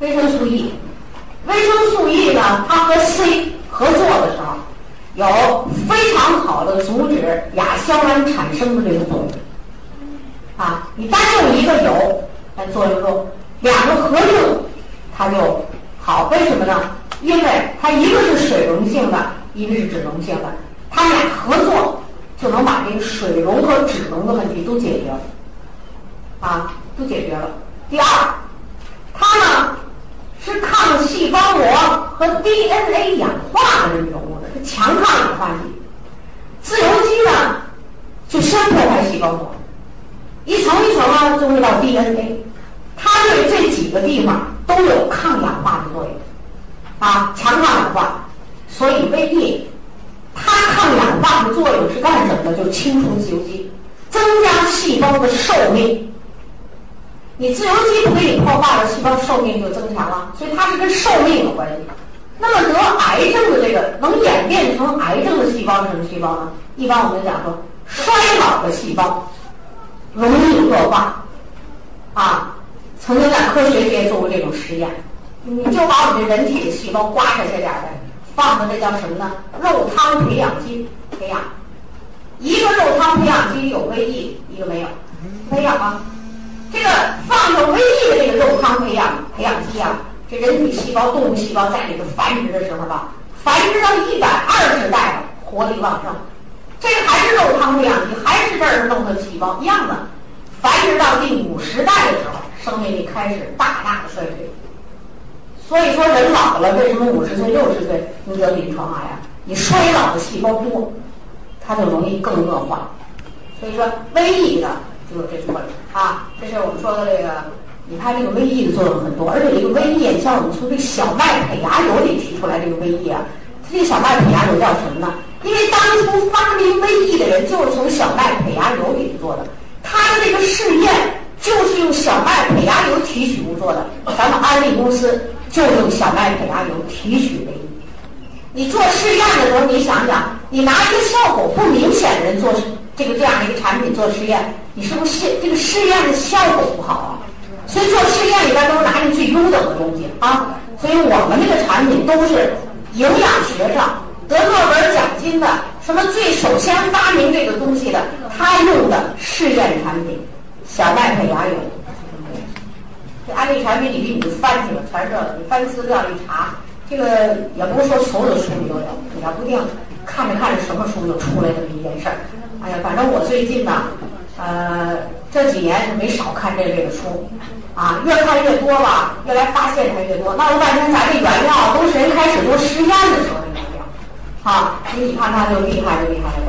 维生素 E，维生素 E 呢，它和 C 合作的时候，有非常好的阻止亚硝胺产生的这个作用。啊，你单用一个有来作用中，两个合用，它就好。为什么呢？因为它一个是水溶性的，一个是脂溶性的，它们俩合作就能把这个水溶和脂溶的问题都解决了。啊，都解决了。第二，它呢是抗细胞膜和 DNA 氧化的这种物质，是强抗氧化剂。自由基呢就先破坏细胞膜。一层一层啊，就会到 DNA，它对这几个地方都有抗氧化的作用，啊，强抗氧化。所以胃液，它抗氧化的作用是干什么的？就清除自由基，增加细胞的寿命。你自由基不给你破坏了，细胞寿命就增强了，所以它是跟寿命有关系。那么得癌症的这个能演变成癌症的细胞是什么细胞呢？一般我们讲说衰老的细胞。容易恶化，啊，曾经在科学界做过这种实验，你就把我们这人体的细胞刮下去点儿来，放到这叫什么呢？肉汤培养基培养，一个肉汤培养基有微益，一个没有，培养吗？这个放着微益的这个肉汤培养培养基啊，人体细胞、动物细胞在里头繁殖的时候吧，繁殖到一百二十代了，活力旺盛。这还是肉汤培养基，还是这儿弄的细胞一样的，繁殖到第五十代的时候，生命力开始大大的衰退。所以说人老了，为什么五十岁、六十岁你得临床癌啊？你衰老的细胞多，它就容易更恶化。所以说瘟疫的就是这作用啊，这是我们说的这个。你看这个微益的作用很多，而且这个微益，像我们从这个小麦胚芽油里提出来这个微益啊，这个小麦胚芽油叫什么呢？因为当初发明微益的人就是从小麦胚芽油里做的，他的这个试验就是用小麦胚芽油提取物做的。咱们安利公司就用小麦胚芽油提取微益。你做试验的时候，你想想，你拿一个效果不明显的人做这个这样的一个产品做试验，你是不是这个试验的效果不好啊？所以做试验里边都是拿你最优等的东西啊。所以我们这个产品都是营养学上。得诺贝尔奖金的，什么最首先发明这个东西的，他用的试验产品，小麦胚芽油。这安利产品里边你就翻去了，全是这个你翻资料一查，这个也不是说所有的书里都有，也不定看着看着什么书就出来这么一件事儿。哎呀，反正我最近呢，呃，这几年是没少看这类的书，啊，越看越多吧，越来发现它越多。闹了半天，咱这原料都是人开始做实验的时候。啊，所以你看它就厉害就厉害了。